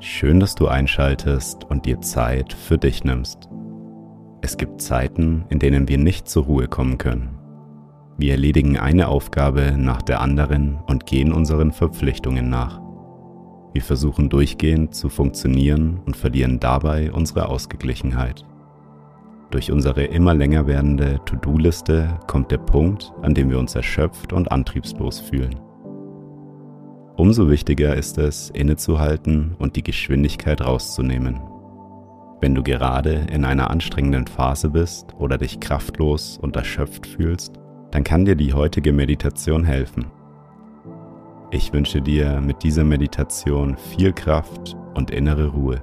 Schön, dass du einschaltest und dir Zeit für dich nimmst. Es gibt Zeiten, in denen wir nicht zur Ruhe kommen können. Wir erledigen eine Aufgabe nach der anderen und gehen unseren Verpflichtungen nach. Wir versuchen durchgehend zu funktionieren und verlieren dabei unsere Ausgeglichenheit. Durch unsere immer länger werdende To-Do-Liste kommt der Punkt, an dem wir uns erschöpft und antriebslos fühlen. Umso wichtiger ist es, innezuhalten und die Geschwindigkeit rauszunehmen. Wenn du gerade in einer anstrengenden Phase bist oder dich kraftlos und erschöpft fühlst, dann kann dir die heutige Meditation helfen. Ich wünsche dir mit dieser Meditation viel Kraft und innere Ruhe.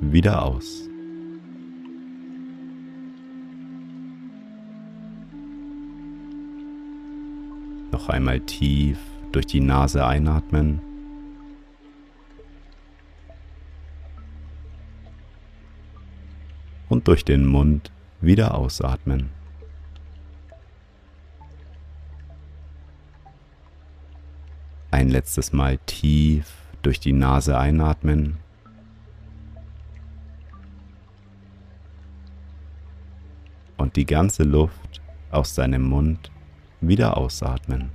wieder aus. Noch einmal tief durch die Nase einatmen. Und durch den Mund wieder ausatmen. Ein letztes Mal tief durch die Nase einatmen. Und die ganze Luft aus deinem Mund wieder ausatmen.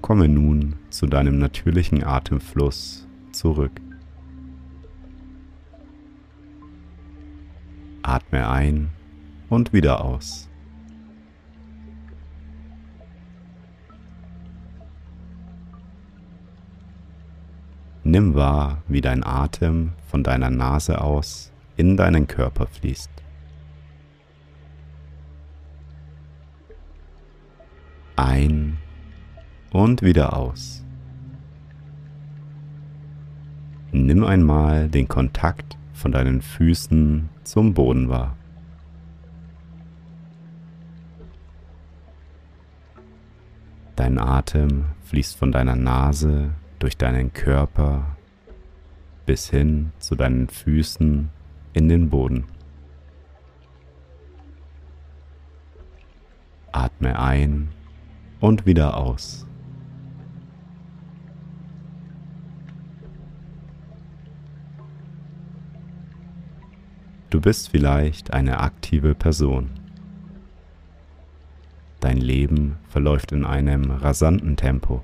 Komme nun zu deinem natürlichen Atemfluss zurück. Atme ein und wieder aus. Nimm wahr, wie dein Atem von deiner Nase aus in deinen Körper fließt. Ein und wieder aus. Nimm einmal den Kontakt von deinen Füßen zum Boden wahr. Dein Atem fließt von deiner Nase durch deinen Körper bis hin zu deinen Füßen in den Boden. Atme ein und wieder aus. Du bist vielleicht eine aktive Person. Dein Leben verläuft in einem rasanten Tempo.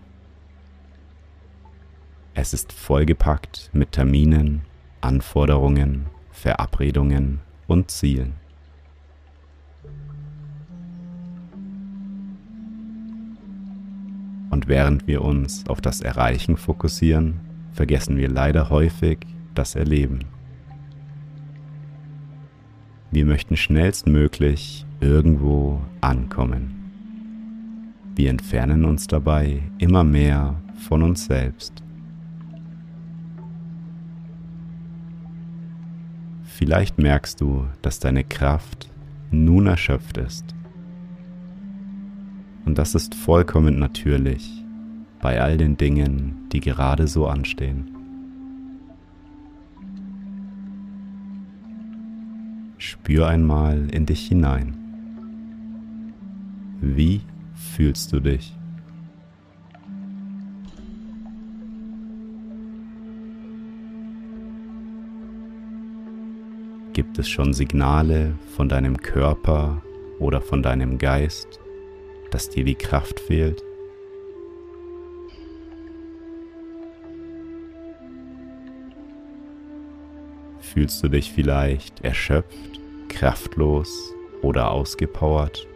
Es ist vollgepackt mit Terminen, Anforderungen, Verabredungen und Zielen. Und während wir uns auf das Erreichen fokussieren, vergessen wir leider häufig das Erleben. Wir möchten schnellstmöglich irgendwo ankommen. Wir entfernen uns dabei immer mehr von uns selbst. Vielleicht merkst du, dass deine Kraft nun erschöpft ist. Und das ist vollkommen natürlich bei all den Dingen, die gerade so anstehen. Spür einmal in dich hinein. Wie fühlst du dich? Gibt es schon Signale von deinem Körper oder von deinem Geist, dass dir die Kraft fehlt? Fühlst du dich vielleicht erschöpft, kraftlos oder ausgepowert?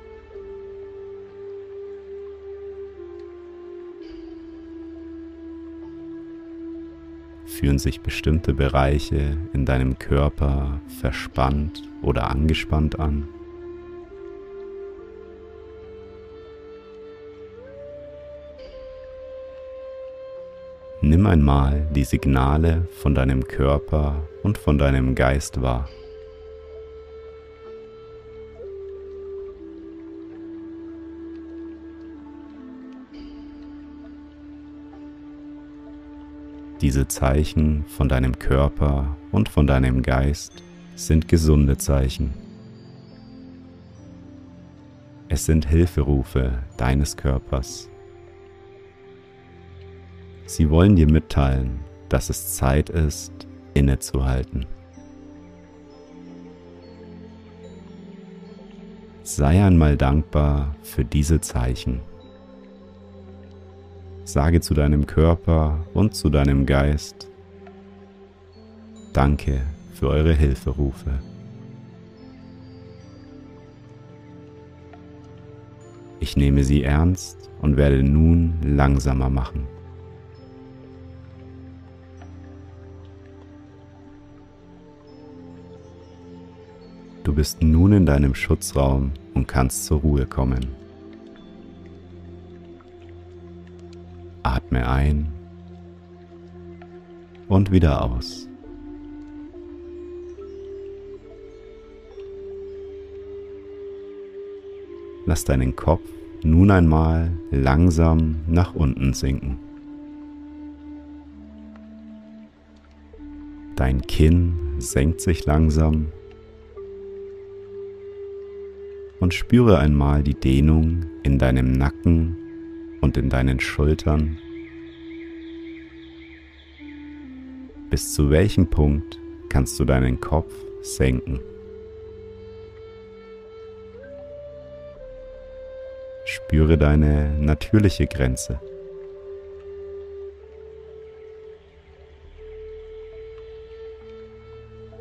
Fühlen sich bestimmte Bereiche in deinem Körper verspannt oder angespannt an? Nimm einmal die Signale von deinem Körper und von deinem Geist wahr. Diese Zeichen von deinem Körper und von deinem Geist sind gesunde Zeichen. Es sind Hilferufe deines Körpers. Sie wollen dir mitteilen, dass es Zeit ist, innezuhalten. Sei einmal dankbar für diese Zeichen. Sage zu deinem Körper und zu deinem Geist, Danke für eure Hilferufe. Ich nehme sie ernst und werde nun langsamer machen. Du bist nun in deinem Schutzraum und kannst zur Ruhe kommen. Atme ein und wieder aus. Lass deinen Kopf nun einmal langsam nach unten sinken. Dein Kinn senkt sich langsam und spüre einmal die Dehnung in deinem Nacken und in deinen Schultern. Bis zu welchem Punkt kannst du deinen Kopf senken? Spüre deine natürliche Grenze.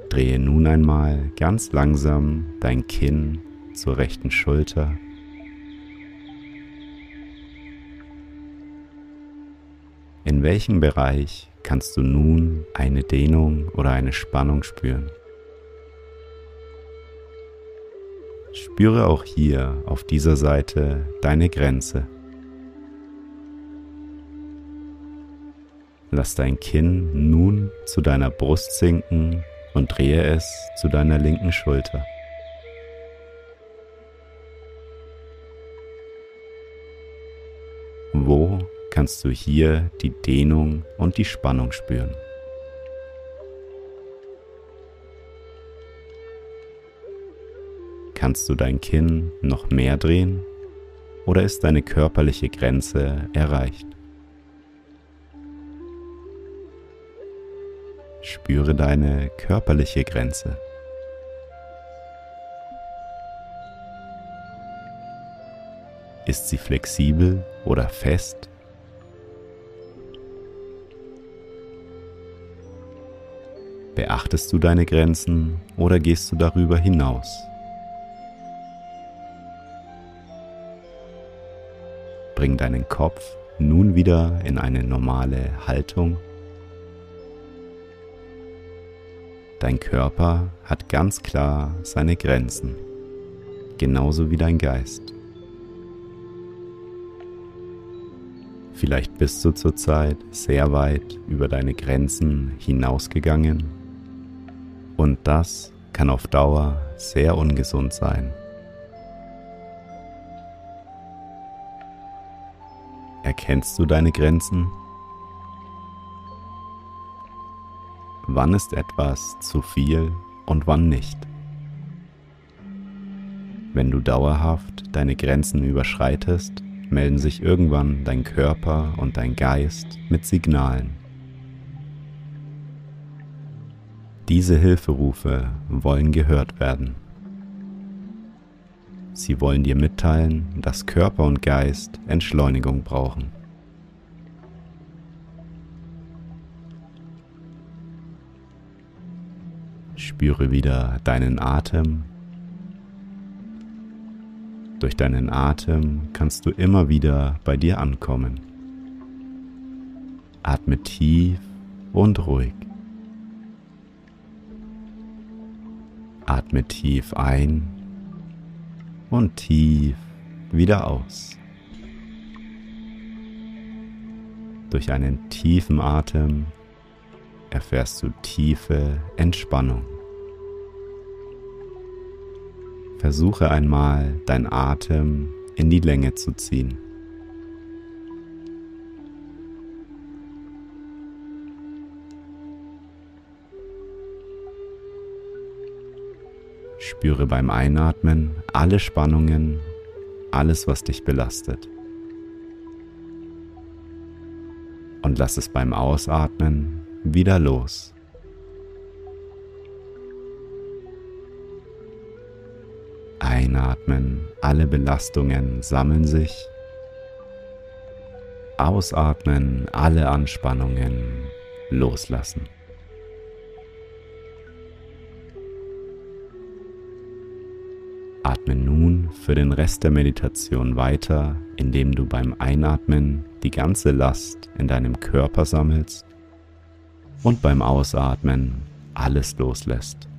Drehe nun einmal ganz langsam dein Kinn zur rechten Schulter. In welchem Bereich kannst du nun eine Dehnung oder eine Spannung spüren? Spüre auch hier auf dieser Seite deine Grenze. Lass dein Kinn nun zu deiner Brust sinken und drehe es zu deiner linken Schulter. Kannst du hier die Dehnung und die Spannung spüren? Kannst du dein Kinn noch mehr drehen oder ist deine körperliche Grenze erreicht? Spüre deine körperliche Grenze. Ist sie flexibel oder fest? Beachtest du deine Grenzen oder gehst du darüber hinaus? Bring deinen Kopf nun wieder in eine normale Haltung. Dein Körper hat ganz klar seine Grenzen, genauso wie dein Geist. Vielleicht bist du zurzeit sehr weit über deine Grenzen hinausgegangen und das kann auf Dauer sehr ungesund sein. Erkennst du deine Grenzen? Wann ist etwas zu viel und wann nicht? Wenn du dauerhaft deine Grenzen überschreitest, melden sich irgendwann dein Körper und dein Geist mit Signalen. Diese Hilferufe wollen gehört werden. Sie wollen dir mitteilen, dass Körper und Geist Entschleunigung brauchen. Spüre wieder deinen Atem. Durch deinen Atem kannst du immer wieder bei dir ankommen. Atme tief und ruhig. Atme tief ein und tief wieder aus. Durch einen tiefen Atem erfährst du tiefe Entspannung. Versuche einmal dein Atem in die Länge zu ziehen. Spüre beim Einatmen alle Spannungen, alles, was dich belastet. Und lass es beim Ausatmen wieder los. Einatmen, alle Belastungen sammeln sich. Ausatmen, alle Anspannungen loslassen. Atme nun für den Rest der Meditation weiter, indem du beim Einatmen die ganze Last in deinem Körper sammelst und beim Ausatmen alles loslässt.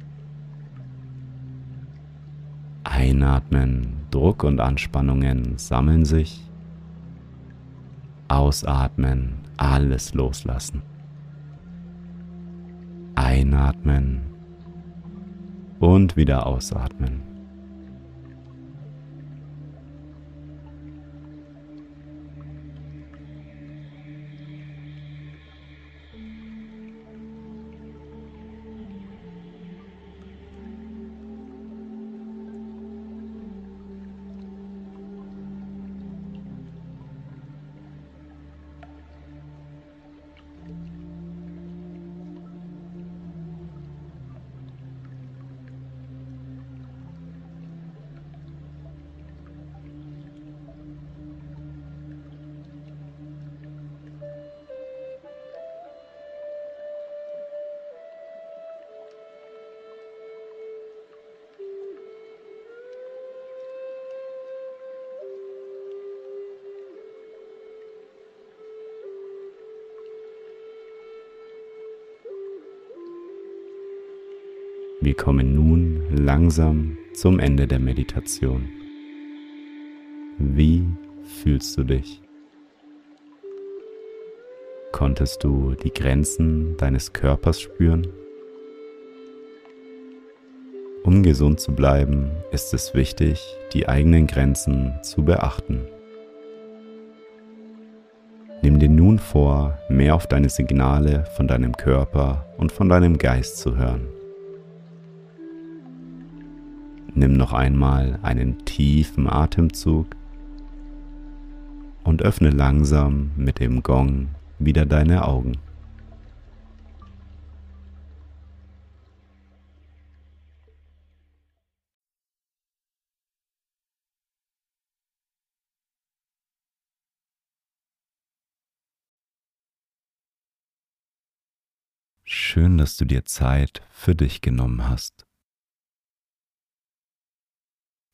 Einatmen, Druck und Anspannungen sammeln sich. Ausatmen, alles loslassen. Einatmen und wieder ausatmen. Wir kommen nun langsam zum Ende der Meditation. Wie fühlst du dich? Konntest du die Grenzen deines Körpers spüren? Um gesund zu bleiben, ist es wichtig, die eigenen Grenzen zu beachten. Nimm dir nun vor, mehr auf deine Signale von deinem Körper und von deinem Geist zu hören. Nimm noch einmal einen tiefen Atemzug und öffne langsam mit dem Gong wieder deine Augen. Schön, dass du dir Zeit für dich genommen hast.